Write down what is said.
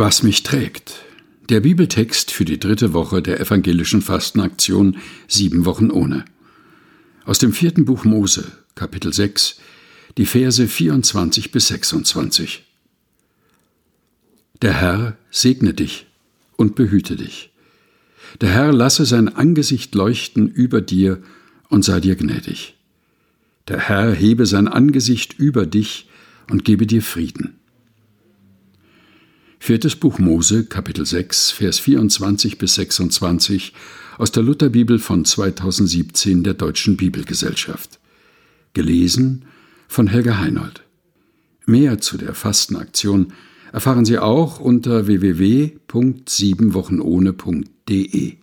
Was mich trägt. Der Bibeltext für die dritte Woche der evangelischen Fastenaktion Sieben Wochen ohne. Aus dem vierten Buch Mose, Kapitel 6, die Verse 24 bis 26. Der Herr segne dich und behüte dich. Der Herr lasse sein Angesicht leuchten über dir und sei dir gnädig. Der Herr hebe sein Angesicht über dich und gebe dir Frieden. Viertes Buch Mose, Kapitel 6, Vers 24 bis 26 aus der Lutherbibel von 2017 der Deutschen Bibelgesellschaft. Gelesen von Helga Heinold. Mehr zu der Fastenaktion erfahren Sie auch unter www.siebenwochenohne.de.